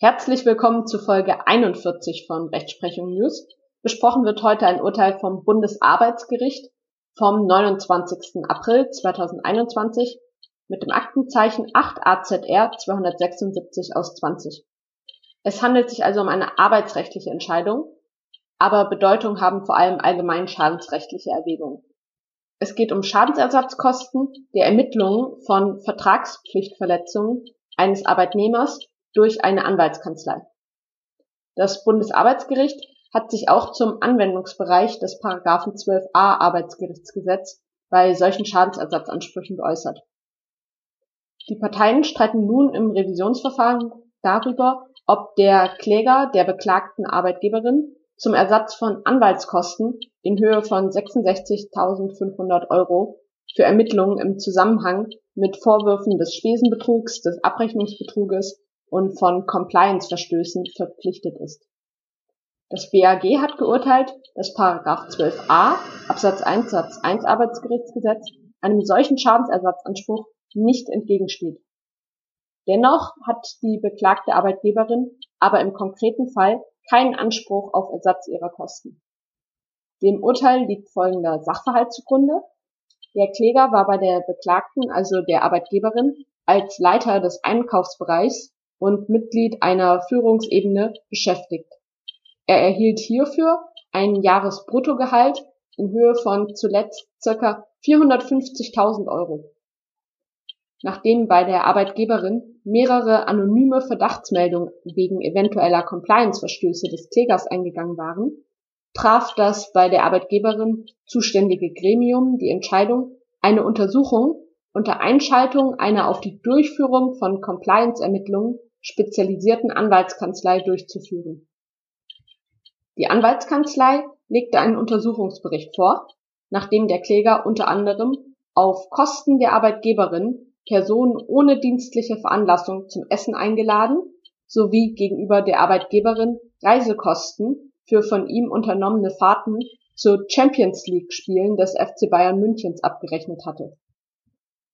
Herzlich willkommen zu Folge 41 von Rechtsprechung News. Besprochen wird heute ein Urteil vom Bundesarbeitsgericht vom 29. April 2021 mit dem Aktenzeichen 8 AZR 276 aus 20. Es handelt sich also um eine arbeitsrechtliche Entscheidung, aber Bedeutung haben vor allem allgemein schadensrechtliche Erwägungen. Es geht um Schadensersatzkosten der Ermittlungen von Vertragspflichtverletzungen eines Arbeitnehmers durch eine Anwaltskanzlei. Das Bundesarbeitsgericht hat sich auch zum Anwendungsbereich des Paragraphen 12a Arbeitsgerichtsgesetz bei solchen Schadensersatzansprüchen geäußert. Die Parteien streiten nun im Revisionsverfahren darüber, ob der Kläger der beklagten Arbeitgeberin zum Ersatz von Anwaltskosten in Höhe von 66.500 Euro für Ermittlungen im Zusammenhang mit Vorwürfen des Spesenbetrugs, des Abrechnungsbetruges und von Compliance-Verstößen verpflichtet ist. Das BAG hat geurteilt, dass Paragraph 12a Absatz 1 Satz 1 Arbeitsgerichtsgesetz einem solchen Schadensersatzanspruch nicht entgegensteht. Dennoch hat die beklagte Arbeitgeberin aber im konkreten Fall keinen Anspruch auf Ersatz ihrer Kosten. Dem Urteil liegt folgender Sachverhalt zugrunde. Der Kläger war bei der Beklagten, also der Arbeitgeberin, als Leiter des Einkaufsbereichs und Mitglied einer Führungsebene beschäftigt. Er erhielt hierfür ein Jahresbruttogehalt in Höhe von zuletzt circa 450.000 Euro. Nachdem bei der Arbeitgeberin mehrere anonyme Verdachtsmeldungen wegen eventueller Compliance-Verstöße des Klägers eingegangen waren, traf das bei der Arbeitgeberin zuständige Gremium die Entscheidung, eine Untersuchung unter Einschaltung einer auf die Durchführung von Compliance-Ermittlungen spezialisierten Anwaltskanzlei durchzuführen. Die Anwaltskanzlei legte einen Untersuchungsbericht vor, nachdem der Kläger unter anderem auf Kosten der Arbeitgeberin Personen ohne dienstliche Veranlassung zum Essen eingeladen sowie gegenüber der Arbeitgeberin Reisekosten für von ihm unternommene Fahrten zu Champions-League-Spielen des FC Bayern Münchens abgerechnet hatte.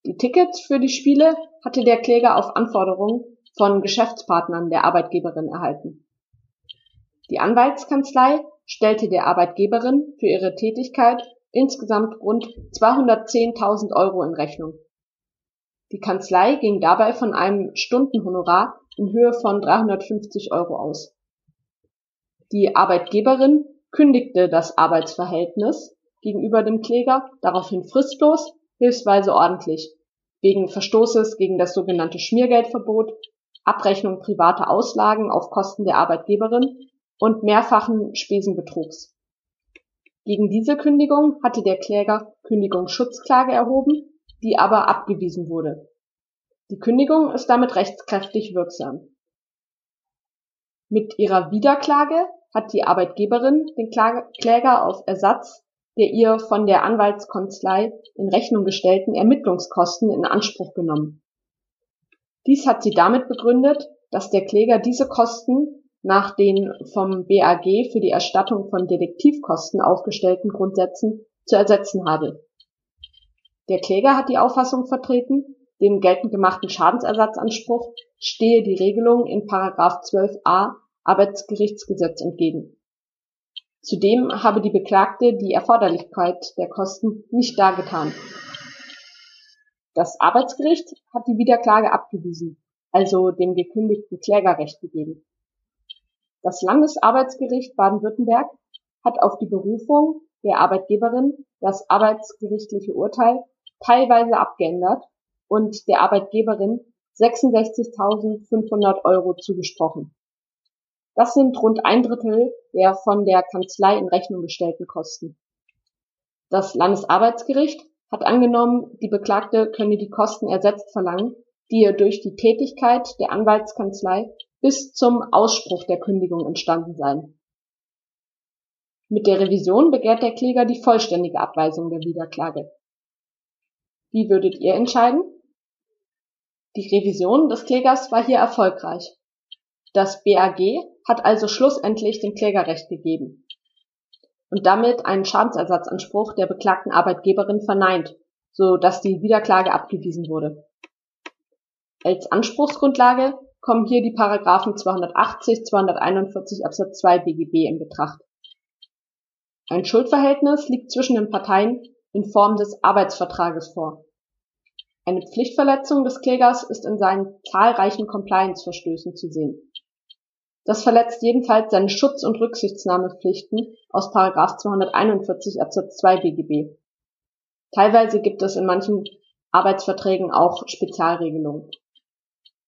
Die Tickets für die Spiele hatte der Kläger auf Anforderung von Geschäftspartnern der Arbeitgeberin erhalten. Die Anwaltskanzlei stellte der Arbeitgeberin für ihre Tätigkeit insgesamt rund 210.000 Euro in Rechnung die Kanzlei ging dabei von einem Stundenhonorar in Höhe von 350 Euro aus. Die Arbeitgeberin kündigte das Arbeitsverhältnis gegenüber dem Kläger daraufhin fristlos, hilfsweise ordentlich, wegen Verstoßes gegen das sogenannte Schmiergeldverbot, Abrechnung privater Auslagen auf Kosten der Arbeitgeberin und mehrfachen Spesenbetrugs. Gegen diese Kündigung hatte der Kläger Kündigungsschutzklage erhoben die aber abgewiesen wurde. Die Kündigung ist damit rechtskräftig wirksam. Mit ihrer Wiederklage hat die Arbeitgeberin den Kläger auf Ersatz der ihr von der Anwaltskanzlei in Rechnung gestellten Ermittlungskosten in Anspruch genommen. Dies hat sie damit begründet, dass der Kläger diese Kosten nach den vom BAG für die Erstattung von Detektivkosten aufgestellten Grundsätzen zu ersetzen habe der Kläger hat die Auffassung vertreten, dem geltend gemachten Schadensersatzanspruch stehe die Regelung in § 12a Arbeitsgerichtsgesetz entgegen. Zudem habe die Beklagte die Erforderlichkeit der Kosten nicht dargetan. Das Arbeitsgericht hat die Wiederklage abgewiesen, also dem gekündigten Klägerrecht gegeben. Das Landesarbeitsgericht Baden-Württemberg hat auf die Berufung der Arbeitgeberin das arbeitsgerichtliche Urteil teilweise abgeändert und der Arbeitgeberin 66.500 Euro zugesprochen. Das sind rund ein Drittel der von der Kanzlei in Rechnung gestellten Kosten. Das Landesarbeitsgericht hat angenommen, die Beklagte könne die Kosten ersetzt verlangen, die ihr durch die Tätigkeit der Anwaltskanzlei bis zum Ausspruch der Kündigung entstanden seien. Mit der Revision begehrt der Kläger die vollständige Abweisung der Wiederklage. Wie würdet ihr entscheiden? Die Revision des Klägers war hier erfolgreich. Das BAG hat also schlussendlich dem Kläger Recht gegeben und damit einen Schadensersatzanspruch der beklagten Arbeitgeberin verneint, so dass die Wiederklage abgewiesen wurde. Als Anspruchsgrundlage kommen hier die Paragraphen 280, 241 Absatz 2 BGB in Betracht. Ein Schuldverhältnis liegt zwischen den Parteien in Form des Arbeitsvertrages vor. Eine Pflichtverletzung des Klägers ist in seinen zahlreichen Compliance-Verstößen zu sehen. Das verletzt jedenfalls seine Schutz- und Rücksichtnahmepflichten aus 241 Absatz 2 BGB. Teilweise gibt es in manchen Arbeitsverträgen auch Spezialregelungen.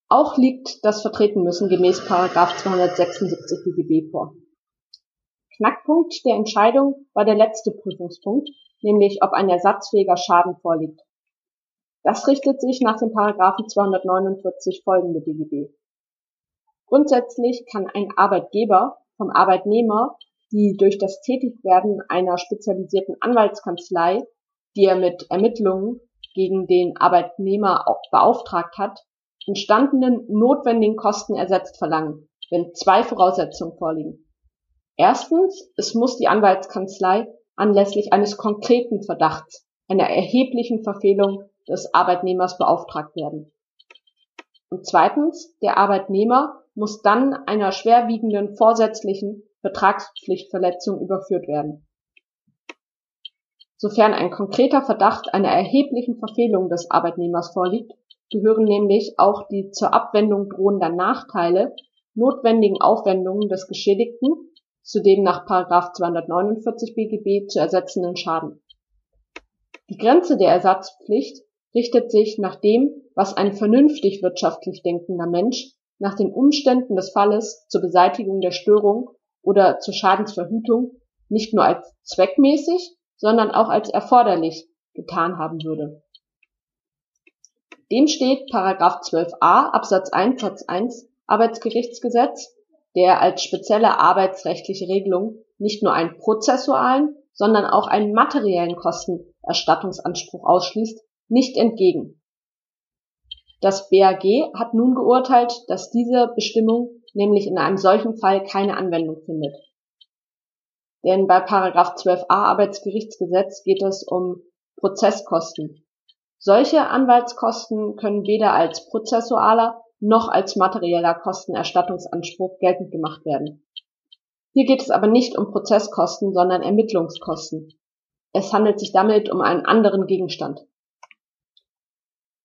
Auch liegt das Vertretenmüssen gemäß 276 BGB vor. Knackpunkt der Entscheidung war der letzte Prüfungspunkt, nämlich ob ein ersatzfähiger Schaden vorliegt. Das richtet sich nach dem Paragraphen 249 folgende BGB. Grundsätzlich kann ein Arbeitgeber vom Arbeitnehmer die durch das Tätigwerden einer spezialisierten Anwaltskanzlei, die er mit Ermittlungen gegen den Arbeitnehmer beauftragt hat, entstandenen notwendigen Kosten ersetzt verlangen, wenn zwei Voraussetzungen vorliegen. Erstens, es muss die Anwaltskanzlei anlässlich eines konkreten Verdachts einer erheblichen Verfehlung des Arbeitnehmers beauftragt werden. Und zweitens, der Arbeitnehmer muss dann einer schwerwiegenden vorsätzlichen Vertragspflichtverletzung überführt werden. Sofern ein konkreter Verdacht einer erheblichen Verfehlung des Arbeitnehmers vorliegt, gehören nämlich auch die zur Abwendung drohender Nachteile notwendigen Aufwendungen des Geschädigten zu dem nach 249 BGB zu ersetzenden Schaden. Die Grenze der Ersatzpflicht richtet sich nach dem, was ein vernünftig wirtschaftlich denkender Mensch nach den Umständen des Falles zur Beseitigung der Störung oder zur Schadensverhütung nicht nur als zweckmäßig, sondern auch als erforderlich getan haben würde. Dem steht Paragraph 12a Absatz 1 Satz 1 Arbeitsgerichtsgesetz, der als spezielle arbeitsrechtliche Regelung nicht nur einen prozessualen, sondern auch einen materiellen Kostenerstattungsanspruch ausschließt, nicht entgegen. Das BAG hat nun geurteilt, dass diese Bestimmung nämlich in einem solchen Fall keine Anwendung findet. Denn bei Paragraph 12a Arbeitsgerichtsgesetz geht es um Prozesskosten. Solche Anwaltskosten können weder als prozessualer noch als materieller Kostenerstattungsanspruch geltend gemacht werden. Hier geht es aber nicht um Prozesskosten, sondern Ermittlungskosten. Es handelt sich damit um einen anderen Gegenstand.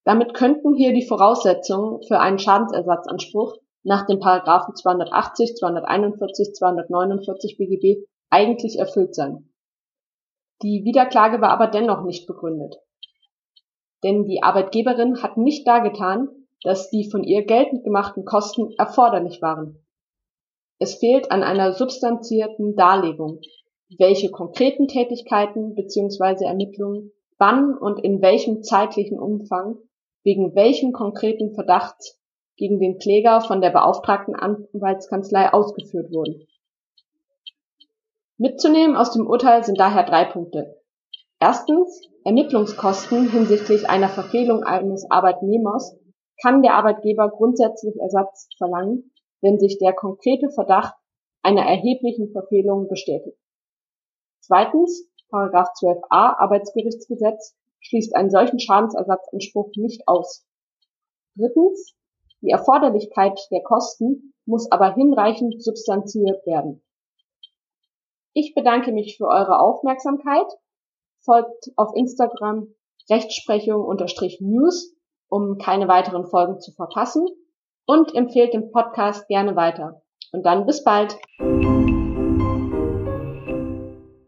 Damit könnten hier die Voraussetzungen für einen Schadensersatzanspruch nach den Paragraphen 280, 241, 249 BGB eigentlich erfüllt sein. Die Wiederklage war aber dennoch nicht begründet. Denn die Arbeitgeberin hat nicht dargetan, dass die von ihr geltend gemachten Kosten erforderlich waren. Es fehlt an einer substanzierten Darlegung, welche konkreten Tätigkeiten bzw. Ermittlungen wann und in welchem zeitlichen Umfang wegen welchen konkreten Verdachts gegen den Kläger von der beauftragten Anwaltskanzlei ausgeführt wurden. Mitzunehmen aus dem Urteil sind daher drei Punkte. Erstens, Ermittlungskosten hinsichtlich einer Verfehlung eines Arbeitnehmers kann der Arbeitgeber grundsätzlich Ersatz verlangen, wenn sich der konkrete Verdacht einer erheblichen Verfehlung bestätigt. Zweitens, Paragraph 12a Arbeitsgerichtsgesetz schließt einen solchen Schadensersatzanspruch nicht aus. Drittens, die Erforderlichkeit der Kosten muss aber hinreichend substanziert werden. Ich bedanke mich für eure Aufmerksamkeit. Folgt auf Instagram Rechtsprechung-News, um keine weiteren Folgen zu verpassen und empfehlt den Podcast gerne weiter. Und dann bis bald.